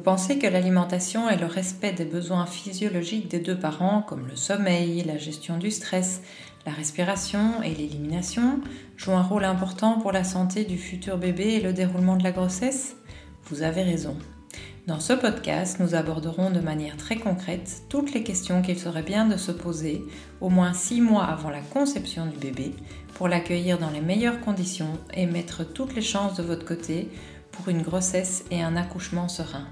pensez que l'alimentation et le respect des besoins physiologiques des deux parents, comme le sommeil, la gestion du stress, la respiration et l'élimination, jouent un rôle important pour la santé du futur bébé et le déroulement de la grossesse? Vous avez raison. Dans ce podcast, nous aborderons de manière très concrète toutes les questions qu'il serait bien de se poser au moins six mois avant la conception du bébé pour l'accueillir dans les meilleures conditions et mettre toutes les chances de votre côté pour une grossesse et un accouchement serein.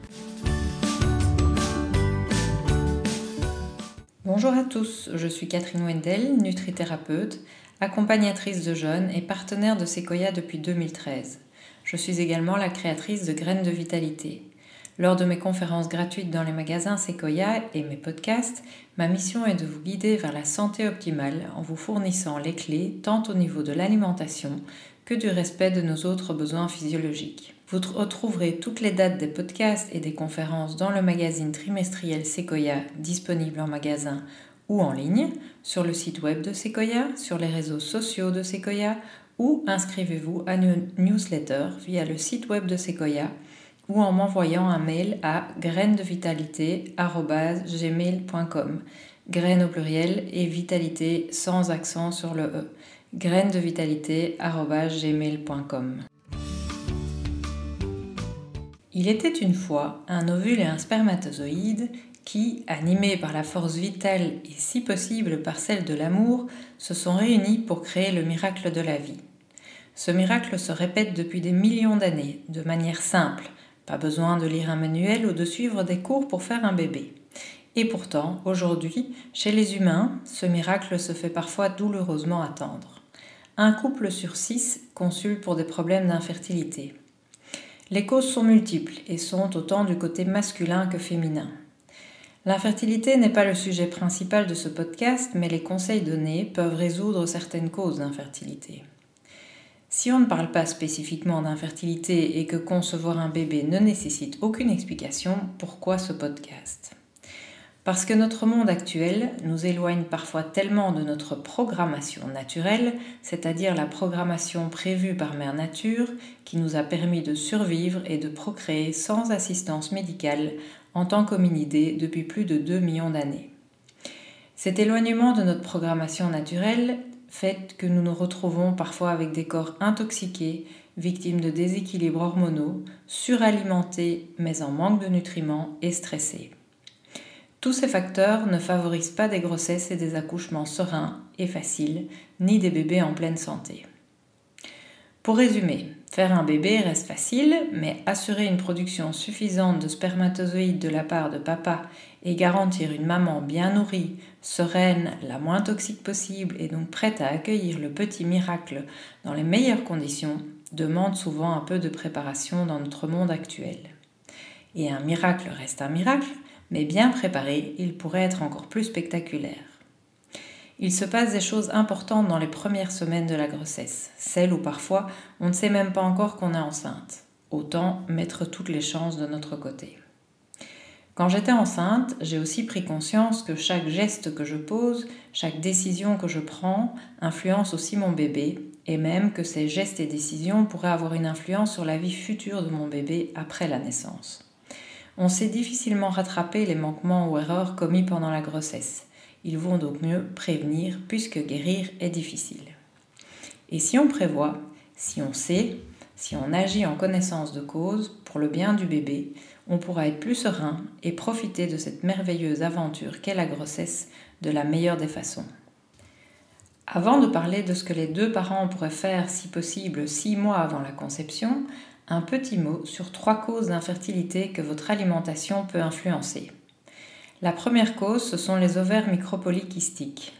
Bonjour à tous, je suis Catherine Wendel, nutrithérapeute, accompagnatrice de jeunes et partenaire de Sequoia depuis 2013. Je suis également la créatrice de Graines de Vitalité. Lors de mes conférences gratuites dans les magasins Sequoia et mes podcasts, ma mission est de vous guider vers la santé optimale en vous fournissant les clés tant au niveau de l'alimentation que du respect de nos autres besoins physiologiques. Vous retrouverez toutes les dates des podcasts et des conférences dans le magazine trimestriel Sequoia disponible en magasin ou en ligne, sur le site web de Sequoia, sur les réseaux sociaux de Sequoia ou inscrivez-vous à une newsletter via le site web de Sequoia ou en m'envoyant un mail à grainesdevitalité.gmail.com Graines au pluriel et vitalité sans accent sur le E. grainesdevitalité.gmail.com Il était une fois un ovule et un spermatozoïde qui, animés par la force vitale et si possible par celle de l'amour, se sont réunis pour créer le miracle de la vie. Ce miracle se répète depuis des millions d'années, de manière simple, pas besoin de lire un manuel ou de suivre des cours pour faire un bébé. Et pourtant, aujourd'hui, chez les humains, ce miracle se fait parfois douloureusement attendre. Un couple sur six consulte pour des problèmes d'infertilité. Les causes sont multiples et sont autant du côté masculin que féminin. L'infertilité n'est pas le sujet principal de ce podcast, mais les conseils donnés peuvent résoudre certaines causes d'infertilité. Si on ne parle pas spécifiquement d'infertilité et que concevoir un bébé ne nécessite aucune explication, pourquoi ce podcast? Parce que notre monde actuel nous éloigne parfois tellement de notre programmation naturelle, c'est-à-dire la programmation prévue par Mère Nature, qui nous a permis de survivre et de procréer sans assistance médicale en tant qu'hominidés depuis plus de 2 millions d'années. Cet éloignement de notre programmation naturelle fait que nous nous retrouvons parfois avec des corps intoxiqués, victimes de déséquilibres hormonaux, suralimentés mais en manque de nutriments et stressés. Tous ces facteurs ne favorisent pas des grossesses et des accouchements sereins et faciles, ni des bébés en pleine santé. Pour résumer, faire un bébé reste facile, mais assurer une production suffisante de spermatozoïdes de la part de papa et garantir une maman bien nourrie, sereine, la moins toxique possible et donc prête à accueillir le petit miracle dans les meilleures conditions demande souvent un peu de préparation dans notre monde actuel. Et un miracle reste un miracle, mais bien préparé, il pourrait être encore plus spectaculaire. Il se passe des choses importantes dans les premières semaines de la grossesse, celles où parfois on ne sait même pas encore qu'on est enceinte. Autant mettre toutes les chances de notre côté. Quand j'étais enceinte, j'ai aussi pris conscience que chaque geste que je pose, chaque décision que je prends, influence aussi mon bébé, et même que ces gestes et décisions pourraient avoir une influence sur la vie future de mon bébé après la naissance. On sait difficilement rattraper les manquements ou erreurs commis pendant la grossesse. Il vaut donc mieux prévenir puisque guérir est difficile. Et si on prévoit, si on sait, si on agit en connaissance de cause pour le bien du bébé, on pourra être plus serein et profiter de cette merveilleuse aventure qu'est la grossesse de la meilleure des façons. Avant de parler de ce que les deux parents pourraient faire si possible six mois avant la conception, un petit mot sur trois causes d'infertilité que votre alimentation peut influencer. La première cause, ce sont les ovaires micropolykystiques.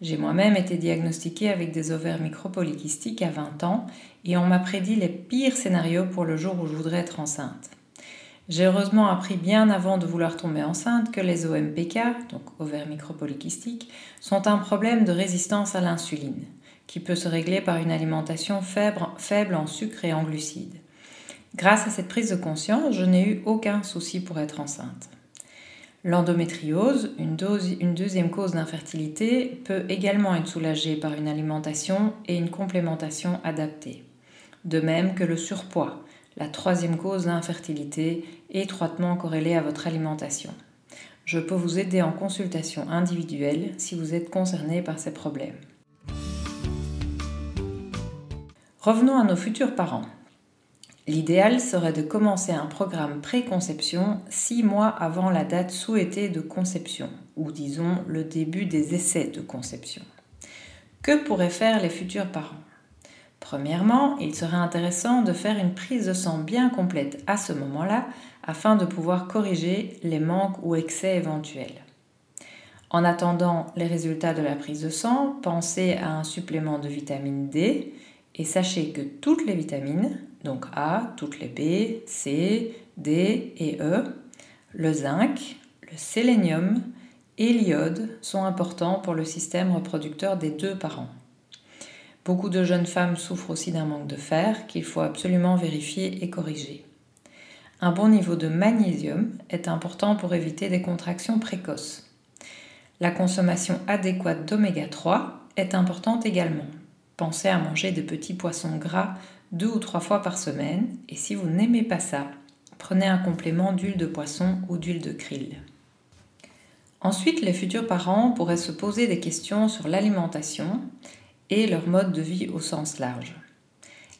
J'ai moi-même été diagnostiquée avec des ovaires micropolykystiques à 20 ans et on m'a prédit les pires scénarios pour le jour où je voudrais être enceinte. J'ai heureusement appris bien avant de vouloir tomber enceinte que les OMPK, donc ovaires micropolykystiques, sont un problème de résistance à l'insuline, qui peut se régler par une alimentation faible en sucre et en glucides. Grâce à cette prise de conscience, je n'ai eu aucun souci pour être enceinte. L'endométriose, une, deuxième cause d'infertilité, peut également être soulagée par une alimentation et une complémentation adaptée. De même que le surpoids, la troisième cause d'infertilité étroitement corrélée à votre alimentation. Je peux vous aider en consultation individuelle si vous êtes concerné par ces problèmes. Revenons à nos futurs parents. L'idéal serait de commencer un programme préconception six mois avant la date souhaitée de conception, ou disons le début des essais de conception. Que pourraient faire les futurs parents? Premièrement, il serait intéressant de faire une prise de sang bien complète à ce moment-là afin de pouvoir corriger les manques ou excès éventuels. En attendant les résultats de la prise de sang, pensez à un supplément de vitamine D et sachez que toutes les vitamines, donc A, toutes les B, C, D et E, le zinc, le sélénium et l'iode sont importants pour le système reproducteur des deux parents. Beaucoup de jeunes femmes souffrent aussi d'un manque de fer qu'il faut absolument vérifier et corriger. Un bon niveau de magnésium est important pour éviter des contractions précoces. La consommation adéquate d'oméga 3 est importante également. Pensez à manger des petits poissons gras deux ou trois fois par semaine et si vous n'aimez pas ça, prenez un complément d'huile de poisson ou d'huile de krill. Ensuite, les futurs parents pourraient se poser des questions sur l'alimentation et leur mode de vie au sens large.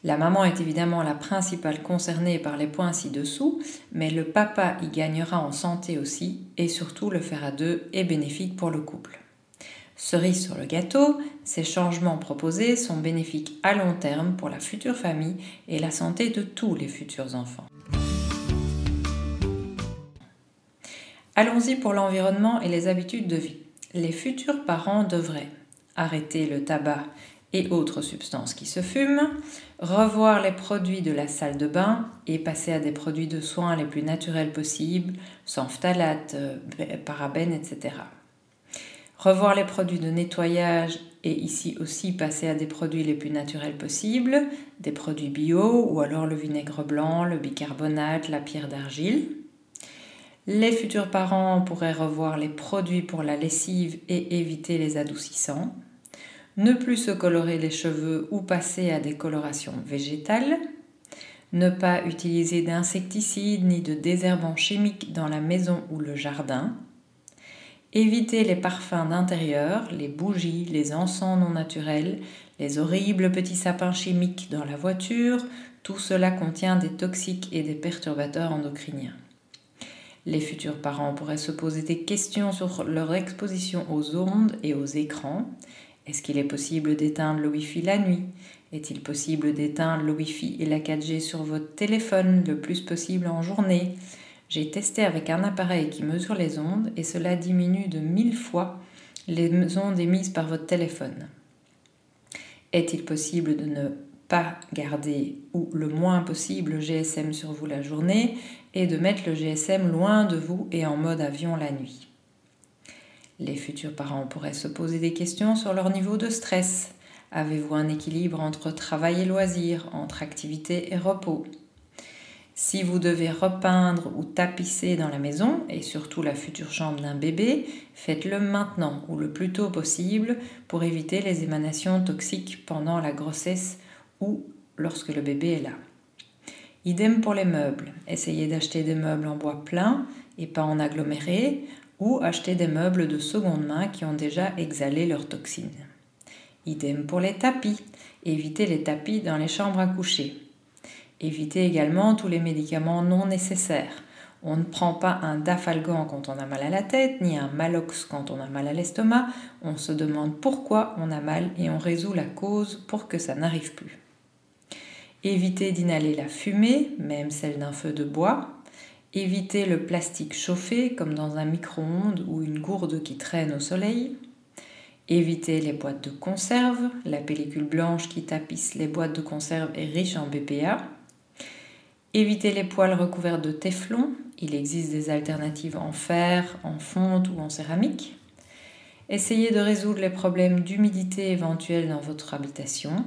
La maman est évidemment la principale concernée par les points ci-dessous, mais le papa y gagnera en santé aussi, et surtout le faire à deux est bénéfique pour le couple. Cerise sur le gâteau, ces changements proposés sont bénéfiques à long terme pour la future famille et la santé de tous les futurs enfants. Allons-y pour l'environnement et les habitudes de vie. Les futurs parents devraient arrêter le tabac et autres substances qui se fument, revoir les produits de la salle de bain et passer à des produits de soins les plus naturels possibles, sans phtalates, euh, parabènes, etc. Revoir les produits de nettoyage et ici aussi passer à des produits les plus naturels possibles, des produits bio ou alors le vinaigre blanc, le bicarbonate, la pierre d'argile. Les futurs parents pourraient revoir les produits pour la lessive et éviter les adoucissants. Ne plus se colorer les cheveux ou passer à des colorations végétales, ne pas utiliser d'insecticides ni de désherbants chimiques dans la maison ou le jardin, éviter les parfums d'intérieur, les bougies, les encens non naturels, les horribles petits sapins chimiques dans la voiture, tout cela contient des toxiques et des perturbateurs endocriniens. Les futurs parents pourraient se poser des questions sur leur exposition aux ondes et aux écrans. Est-ce qu'il est possible d'éteindre le Wi-Fi la nuit? Est-il possible d'éteindre le Wi-Fi et la 4G sur votre téléphone le plus possible en journée? J'ai testé avec un appareil qui mesure les ondes et cela diminue de 1000 fois les ondes émises par votre téléphone. Est-il possible de ne pas garder ou le moins possible le GSM sur vous la journée et de mettre le GSM loin de vous et en mode avion la nuit? Les futurs parents pourraient se poser des questions sur leur niveau de stress. Avez-vous un équilibre entre travail et loisir, entre activité et repos? Si vous devez repeindre ou tapisser dans la maison, et surtout la future chambre d'un bébé, faites-le maintenant ou le plus tôt possible pour éviter les émanations toxiques pendant la grossesse ou lorsque le bébé est là. Idem pour les meubles. Essayez d'acheter des meubles en bois plein et pas en aggloméré ou acheter des meubles de seconde main qui ont déjà exhalé leurs toxines. Idem pour les tapis. Évitez les tapis dans les chambres à coucher. Évitez également tous les médicaments non nécessaires. On ne prend pas un dafalgan quand on a mal à la tête, ni un malox quand on a mal à l'estomac. On se demande pourquoi on a mal et on résout la cause pour que ça n'arrive plus. Évitez d'inhaler la fumée, même celle d'un feu de bois. Évitez le plastique chauffé comme dans un micro-ondes ou une gourde qui traîne au soleil. Évitez les boîtes de conserve. La pellicule blanche qui tapisse les boîtes de conserve est riche en BPA. Évitez les poêles recouvertes de téflon. Il existe des alternatives en fer, en fonte ou en céramique. Essayez de résoudre les problèmes d'humidité éventuels dans votre habitation.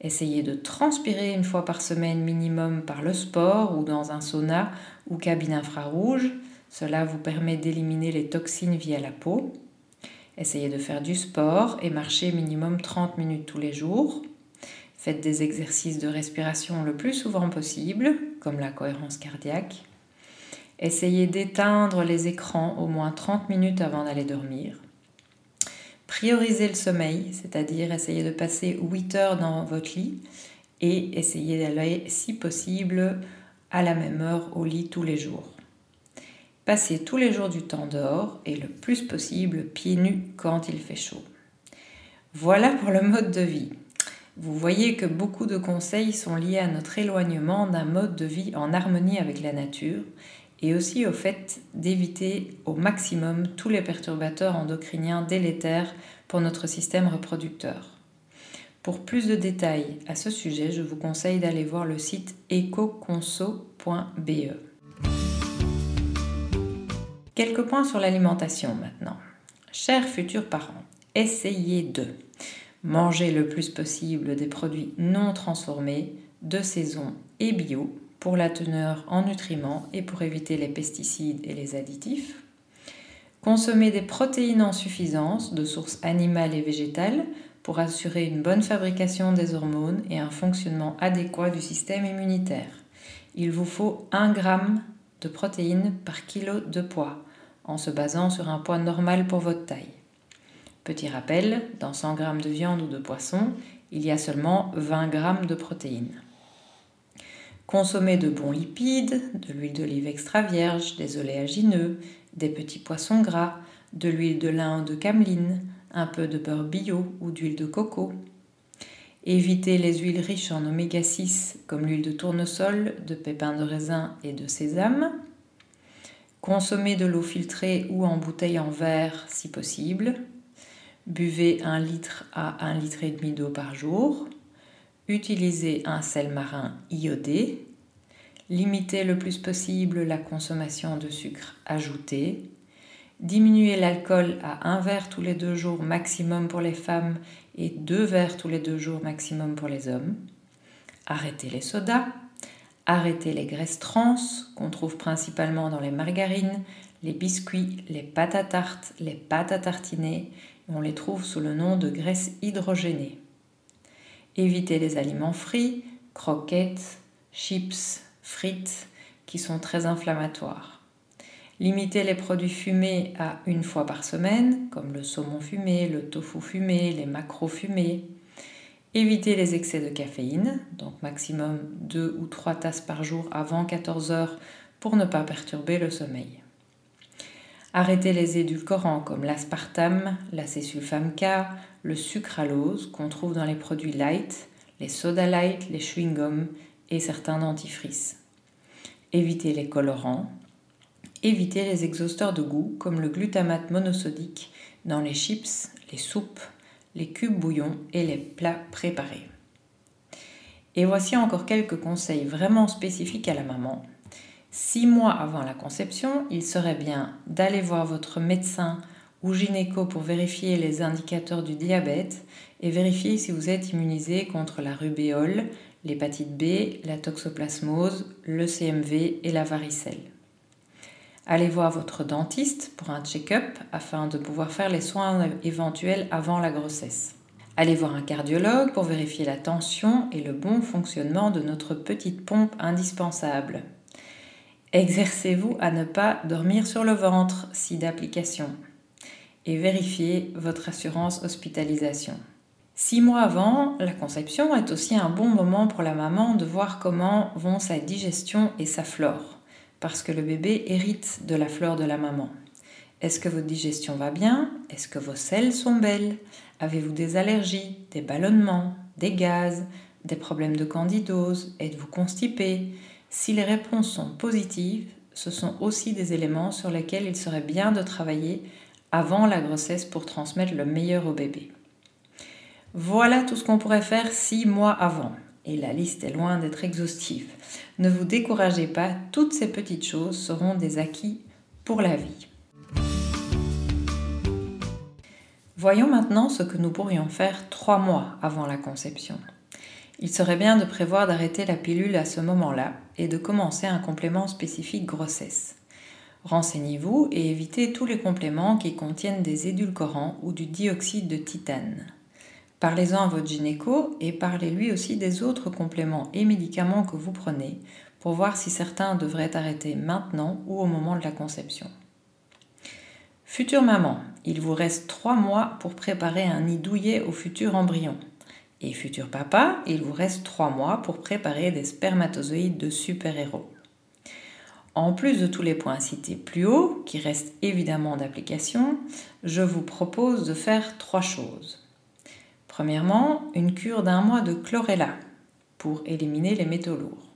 Essayez de transpirer une fois par semaine minimum par le sport ou dans un sauna ou cabine infrarouge. Cela vous permet d'éliminer les toxines via la peau. Essayez de faire du sport et marcher minimum 30 minutes tous les jours. Faites des exercices de respiration le plus souvent possible, comme la cohérence cardiaque. Essayez d'éteindre les écrans au moins 30 minutes avant d'aller dormir. Priorisez le sommeil, c'est-à-dire essayez de passer 8 heures dans votre lit et essayez d'aller, si possible, à la même heure au lit tous les jours. Passez tous les jours du temps dehors et le plus possible pieds nus quand il fait chaud. Voilà pour le mode de vie. Vous voyez que beaucoup de conseils sont liés à notre éloignement d'un mode de vie en harmonie avec la nature et aussi au fait d'éviter au maximum tous les perturbateurs endocriniens délétères pour notre système reproducteur. Pour plus de détails à ce sujet, je vous conseille d'aller voir le site ecoconso.be. Quelques points sur l'alimentation maintenant. Chers futurs parents, essayez de manger le plus possible des produits non transformés, de saison et bio pour la teneur en nutriments et pour éviter les pesticides et les additifs. Consommer des protéines en suffisance de sources animales et végétales pour assurer une bonne fabrication des hormones et un fonctionnement adéquat du système immunitaire. Il vous faut 1 g de protéines par kilo de poids, en se basant sur un poids normal pour votre taille. Petit rappel, dans 100 g de viande ou de poisson, il y a seulement 20 g de protéines. Consommez de bons lipides, de l'huile d'olive extra vierge, des oléagineux, des petits poissons gras, de l'huile de lin ou de cameline, un peu de beurre bio ou d'huile de coco. Évitez les huiles riches en oméga 6 comme l'huile de tournesol, de pépins de raisin et de sésame. Consommez de l'eau filtrée ou en bouteille en verre si possible. Buvez 1 litre à 1 litre et demi d'eau par jour. Utilisez un sel marin iodé. Limitez le plus possible la consommation de sucre ajouté. Diminuez l'alcool à un verre tous les deux jours maximum pour les femmes et deux verres tous les deux jours maximum pour les hommes. Arrêtez les sodas. Arrêtez les graisses trans qu'on trouve principalement dans les margarines, les biscuits, les pâtes à tarte, les pâtes à tartiner. On les trouve sous le nom de graisses hydrogénées. Évitez les aliments frits, croquettes, chips, frites, qui sont très inflammatoires. Limitez les produits fumés à une fois par semaine, comme le saumon fumé, le tofu fumé, les macros fumés. Évitez les excès de caféine, donc maximum 2 ou 3 tasses par jour avant 14 heures pour ne pas perturber le sommeil. Arrêtez les édulcorants comme l'aspartame, l'acésulfame K, le sucralose qu'on trouve dans les produits light, les soda light, les chewing-gums et certains dentifrices. Évitez les colorants. Évitez les exhausteurs de goût comme le glutamate monosodique dans les chips, les soupes, les cubes bouillons et les plats préparés. Et voici encore quelques conseils vraiment spécifiques à la maman Six mois avant la conception, il serait bien d'aller voir votre médecin ou gynéco pour vérifier les indicateurs du diabète et vérifier si vous êtes immunisé contre la rubéole, l'hépatite B, la toxoplasmose, le CMV et la varicelle. Allez voir votre dentiste pour un check-up afin de pouvoir faire les soins éventuels avant la grossesse. Allez voir un cardiologue pour vérifier la tension et le bon fonctionnement de notre petite pompe indispensable. Exercez-vous à ne pas dormir sur le ventre si d'application et vérifiez votre assurance hospitalisation. Six mois avant la conception est aussi un bon moment pour la maman de voir comment vont sa digestion et sa flore, parce que le bébé hérite de la flore de la maman. Est-ce que votre digestion va bien? Est-ce que vos selles sont belles? Avez-vous des allergies, des ballonnements, des gaz, des problèmes de candidose? Êtes-vous constipé? Si les réponses sont positives, ce sont aussi des éléments sur lesquels il serait bien de travailler avant la grossesse pour transmettre le meilleur au bébé. Voilà tout ce qu'on pourrait faire six mois avant. Et la liste est loin d'être exhaustive. Ne vous découragez pas, toutes ces petites choses seront des acquis pour la vie. Voyons maintenant ce que nous pourrions faire trois mois avant la conception. Il serait bien de prévoir d'arrêter la pilule à ce moment-là et de commencer un complément spécifique grossesse. Renseignez-vous et évitez tous les compléments qui contiennent des édulcorants ou du dioxyde de titane. Parlez-en à votre gynéco et parlez-lui aussi des autres compléments et médicaments que vous prenez pour voir si certains devraient arrêter maintenant ou au moment de la conception. Future maman, il vous reste trois mois pour préparer un nid douillet au futur embryon. Et futur papa, il vous reste trois mois pour préparer des spermatozoïdes de super-héros. En plus de tous les points cités plus haut, qui restent évidemment d'application, je vous propose de faire trois choses. Premièrement, une cure d'un mois de chlorella pour éliminer les métaux lourds.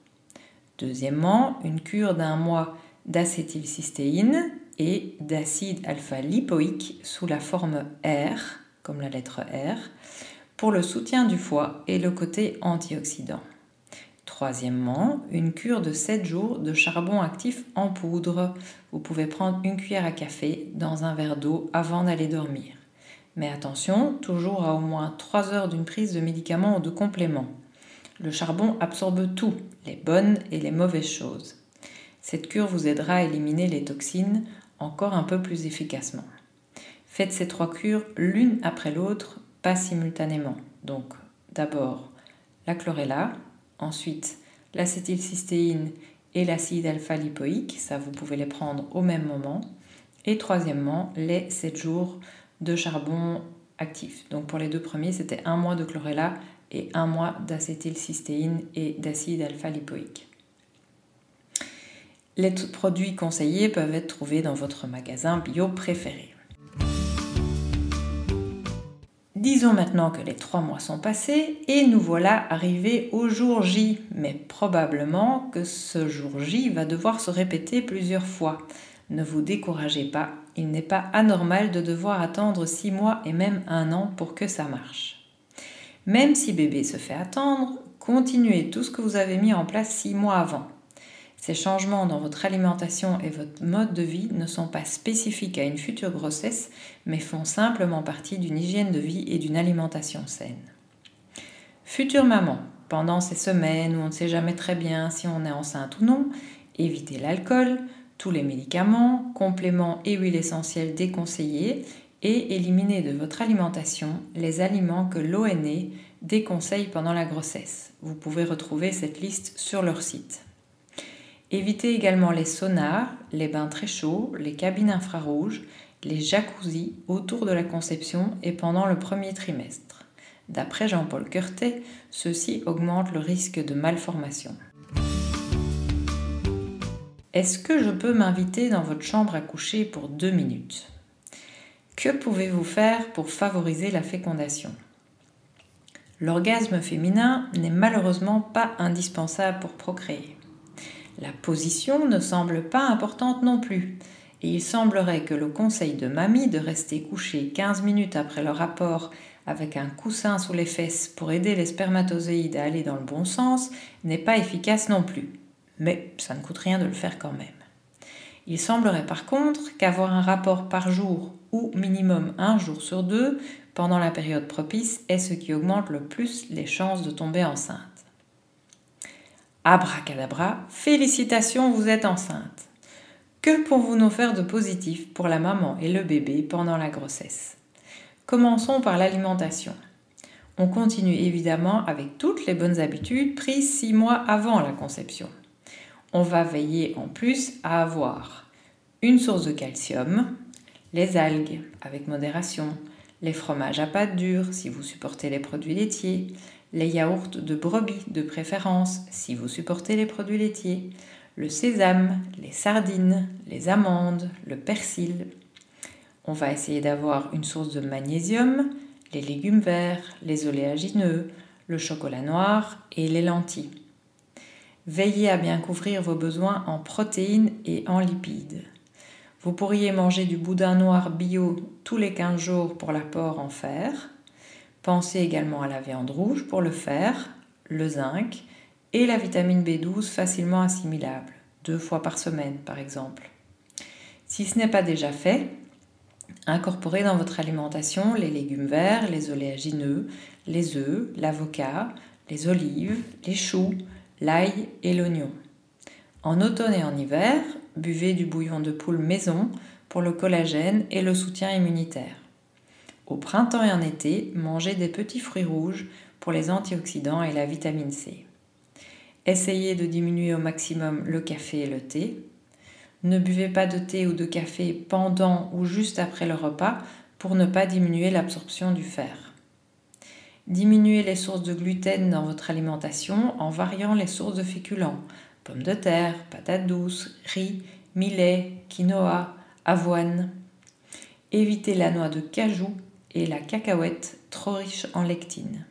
Deuxièmement, une cure d'un mois d'acétylcystéine et d'acide alpha-lipoïque sous la forme R, comme la lettre R, pour le soutien du foie et le côté antioxydant. Troisièmement, une cure de 7 jours de charbon actif en poudre. Vous pouvez prendre une cuillère à café dans un verre d'eau avant d'aller dormir. Mais attention, toujours à au moins 3 heures d'une prise de médicaments ou de compléments. Le charbon absorbe tout, les bonnes et les mauvaises choses. Cette cure vous aidera à éliminer les toxines encore un peu plus efficacement. Faites ces trois cures l'une après l'autre, pas simultanément. Donc d'abord la chlorella, ensuite l'acétylcystéine et l'acide alpha-lipoïque, ça vous pouvez les prendre au même moment. Et troisièmement, les 7 jours de charbon actif. Donc pour les deux premiers, c'était un mois de chlorella et un mois d'acétylcystéine et d'acide alpha-lipoïque. Les produits conseillés peuvent être trouvés dans votre magasin bio préféré. Disons maintenant que les trois mois sont passés et nous voilà arrivés au jour J, mais probablement que ce jour J va devoir se répéter plusieurs fois. Ne vous découragez pas, il n'est pas anormal de devoir attendre six mois et même un an pour que ça marche. Même si bébé se fait attendre, continuez tout ce que vous avez mis en place six mois avant. Ces changements dans votre alimentation et votre mode de vie ne sont pas spécifiques à une future grossesse, mais font simplement partie d'une hygiène de vie et d'une alimentation saine. Future maman, pendant ces semaines où on ne sait jamais très bien si on est enceinte ou non, évitez l'alcool, tous les médicaments, compléments et huiles essentielles déconseillés et éliminez de votre alimentation les aliments que l'ONE déconseille pendant la grossesse. Vous pouvez retrouver cette liste sur leur site. Évitez également les saunas, les bains très chauds, les cabines infrarouges, les jacuzzis autour de la conception et pendant le premier trimestre. D'après Jean-Paul Curtet, ceci augmente le risque de malformation. Est-ce que je peux m'inviter dans votre chambre à coucher pour deux minutes? Que pouvez-vous faire pour favoriser la fécondation? L'orgasme féminin n'est malheureusement pas indispensable pour procréer. La position ne semble pas importante non plus, et il semblerait que le conseil de mamie de rester couché 15 minutes après le rapport avec un coussin sous les fesses pour aider les spermatozoïdes à aller dans le bon sens n'est pas efficace non plus. Mais ça ne coûte rien de le faire quand même. Il semblerait par contre qu'avoir un rapport par jour ou minimum un jour sur deux pendant la période propice est ce qui augmente le plus les chances de tomber enceinte. Abracadabra, félicitations, vous êtes enceinte. Que pouvons-nous faire de positif pour la maman et le bébé pendant la grossesse? Commençons par l'alimentation. On continue évidemment avec toutes les bonnes habitudes prises six mois avant la conception. On va veiller en plus à avoir une source de calcium, les algues avec modération, les fromages à pâte dure si vous supportez les produits laitiers, les yaourts de brebis de préférence si vous supportez les produits laitiers, le sésame, les sardines, les amandes, le persil. On va essayer d'avoir une source de magnésium, les légumes verts, les oléagineux, le chocolat noir et les lentilles. Veillez à bien couvrir vos besoins en protéines et en lipides. Vous pourriez manger du boudin noir bio tous les 15 jours pour l'apport en fer. Pensez également à la viande rouge pour le fer, le zinc et la vitamine B12 facilement assimilable, deux fois par semaine par exemple. Si ce n'est pas déjà fait, incorporez dans votre alimentation les légumes verts, les oléagineux, les œufs, l'avocat, les olives, les choux, l'ail et l'oignon. En automne et en hiver, buvez du bouillon de poule maison pour le collagène et le soutien immunitaire. Au printemps et en été, mangez des petits fruits rouges pour les antioxydants et la vitamine C. Essayez de diminuer au maximum le café et le thé. Ne buvez pas de thé ou de café pendant ou juste après le repas pour ne pas diminuer l'absorption du fer. Diminuez les sources de gluten dans votre alimentation en variant les sources de féculents pommes de terre, patates douces, riz, millet, quinoa, avoine. Évitez la noix de cajou et la cacahuète trop riche en lectine.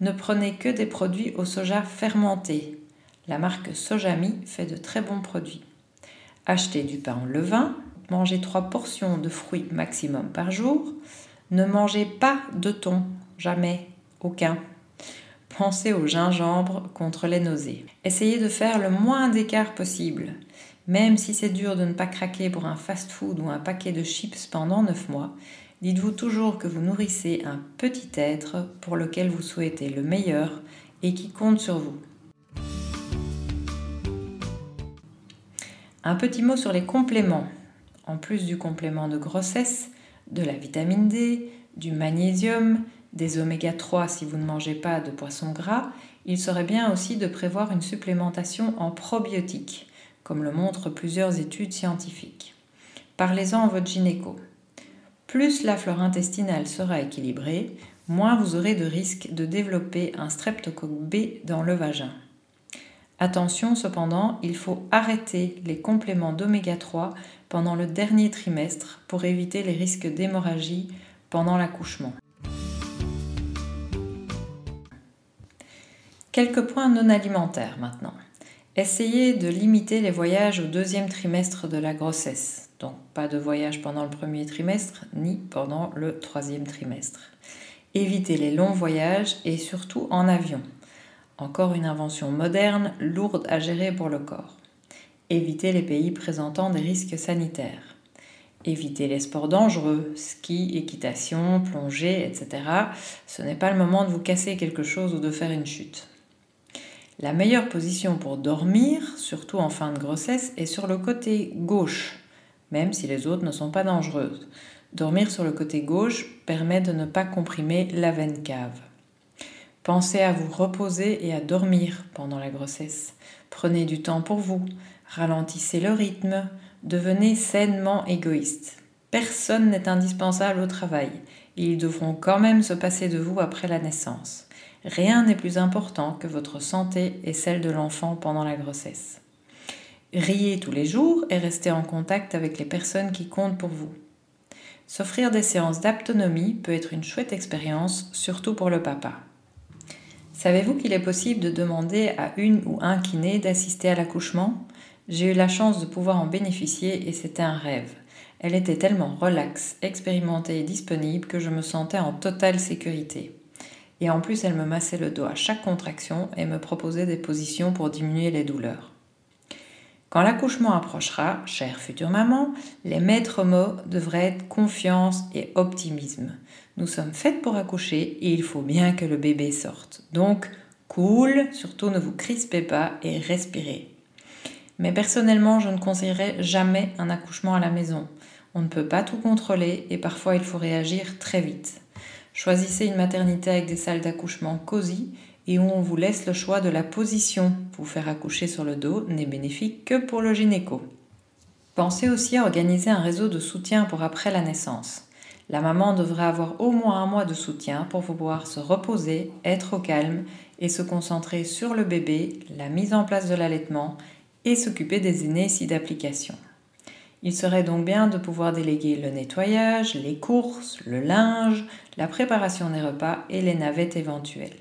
Ne prenez que des produits au soja fermenté. La marque Sojami fait de très bons produits. Achetez du pain en levain, mangez 3 portions de fruits maximum par jour. Ne mangez pas de thon, jamais, aucun. Pensez au gingembre contre les nausées. Essayez de faire le moins d'écart possible. Même si c'est dur de ne pas craquer pour un fast-food ou un paquet de chips pendant 9 mois, dites-vous toujours que vous nourrissez un petit être pour lequel vous souhaitez le meilleur et qui compte sur vous. Un petit mot sur les compléments. En plus du complément de grossesse, de la vitamine D, du magnésium, des oméga 3 si vous ne mangez pas de poisson gras, il serait bien aussi de prévoir une supplémentation en probiotiques, comme le montrent plusieurs études scientifiques. Parlez-en à votre gynéco. Plus la flore intestinale sera équilibrée, moins vous aurez de risque de développer un streptocoque B dans le vagin. Attention cependant, il faut arrêter les compléments d'oméga 3 pendant le dernier trimestre pour éviter les risques d'hémorragie pendant l'accouchement. Quelques points non alimentaires maintenant. Essayez de limiter les voyages au deuxième trimestre de la grossesse. Donc pas de voyage pendant le premier trimestre ni pendant le troisième trimestre. Évitez les longs voyages et surtout en avion. Encore une invention moderne, lourde à gérer pour le corps. Évitez les pays présentant des risques sanitaires. Évitez les sports dangereux, ski, équitation, plongée, etc. Ce n'est pas le moment de vous casser quelque chose ou de faire une chute. La meilleure position pour dormir, surtout en fin de grossesse, est sur le côté gauche, même si les autres ne sont pas dangereuses. Dormir sur le côté gauche permet de ne pas comprimer la veine cave. Pensez à vous reposer et à dormir pendant la grossesse. Prenez du temps pour vous, ralentissez le rythme, devenez sainement égoïste. Personne n'est indispensable au travail, ils devront quand même se passer de vous après la naissance. Rien n'est plus important que votre santé et celle de l'enfant pendant la grossesse. Riez tous les jours et restez en contact avec les personnes qui comptent pour vous. S'offrir des séances d'autonomie peut être une chouette expérience, surtout pour le papa. Savez-vous qu'il est possible de demander à une ou un kiné d'assister à l'accouchement? J'ai eu la chance de pouvoir en bénéficier et c'était un rêve. Elle était tellement relaxe, expérimentée et disponible que je me sentais en totale sécurité. Et en plus, elle me massait le dos à chaque contraction et me proposait des positions pour diminuer les douleurs. Quand l'accouchement approchera, chère future maman, les maîtres mots devraient être confiance et optimisme. Nous sommes faites pour accoucher et il faut bien que le bébé sorte. Donc, cool, surtout ne vous crispez pas et respirez. Mais personnellement, je ne conseillerais jamais un accouchement à la maison. On ne peut pas tout contrôler et parfois il faut réagir très vite. Choisissez une maternité avec des salles d'accouchement cosy et où on vous laisse le choix de la position. Vous faire accoucher sur le dos n'est bénéfique que pour le gynéco. Pensez aussi à organiser un réseau de soutien pour après la naissance. La maman devrait avoir au moins un mois de soutien pour pouvoir se reposer, être au calme et se concentrer sur le bébé, la mise en place de l'allaitement et s'occuper des aînés ici d'application. Il serait donc bien de pouvoir déléguer le nettoyage, les courses, le linge, la préparation des repas et les navettes éventuelles.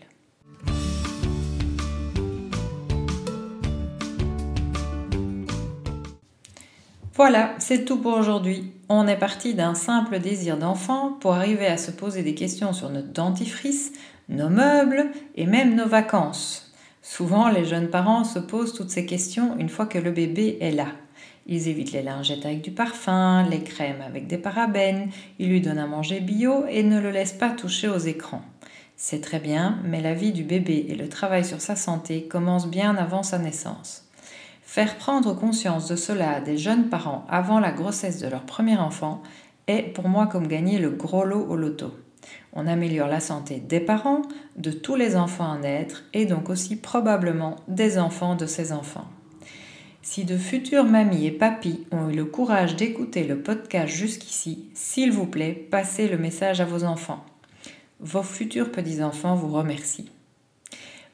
Voilà, c'est tout pour aujourd'hui. On est parti d'un simple désir d'enfant pour arriver à se poser des questions sur notre dentifrice, nos meubles et même nos vacances. Souvent, les jeunes parents se posent toutes ces questions une fois que le bébé est là. Ils évitent les lingettes avec du parfum, les crèmes avec des parabènes, ils lui donnent à manger bio et ne le laissent pas toucher aux écrans. C'est très bien, mais la vie du bébé et le travail sur sa santé commencent bien avant sa naissance. Faire prendre conscience de cela à des jeunes parents avant la grossesse de leur premier enfant est pour moi comme gagner le gros lot au loto. On améliore la santé des parents, de tous les enfants à naître et donc aussi probablement des enfants de ces enfants. Si de futures mamies et papis ont eu le courage d'écouter le podcast jusqu'ici, s'il vous plaît, passez le message à vos enfants. Vos futurs petits-enfants vous remercient.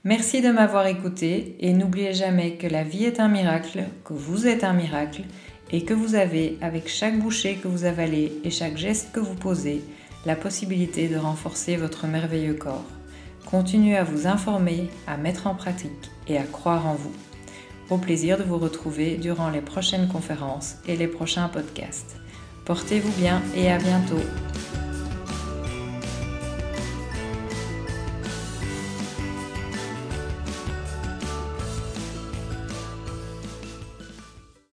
Merci de m'avoir écouté et n'oubliez jamais que la vie est un miracle, que vous êtes un miracle et que vous avez, avec chaque bouchée que vous avalez et chaque geste que vous posez, la possibilité de renforcer votre merveilleux corps. Continuez à vous informer, à mettre en pratique et à croire en vous. Plaisir de vous retrouver durant les prochaines conférences et les prochains podcasts. Portez-vous bien et à bientôt.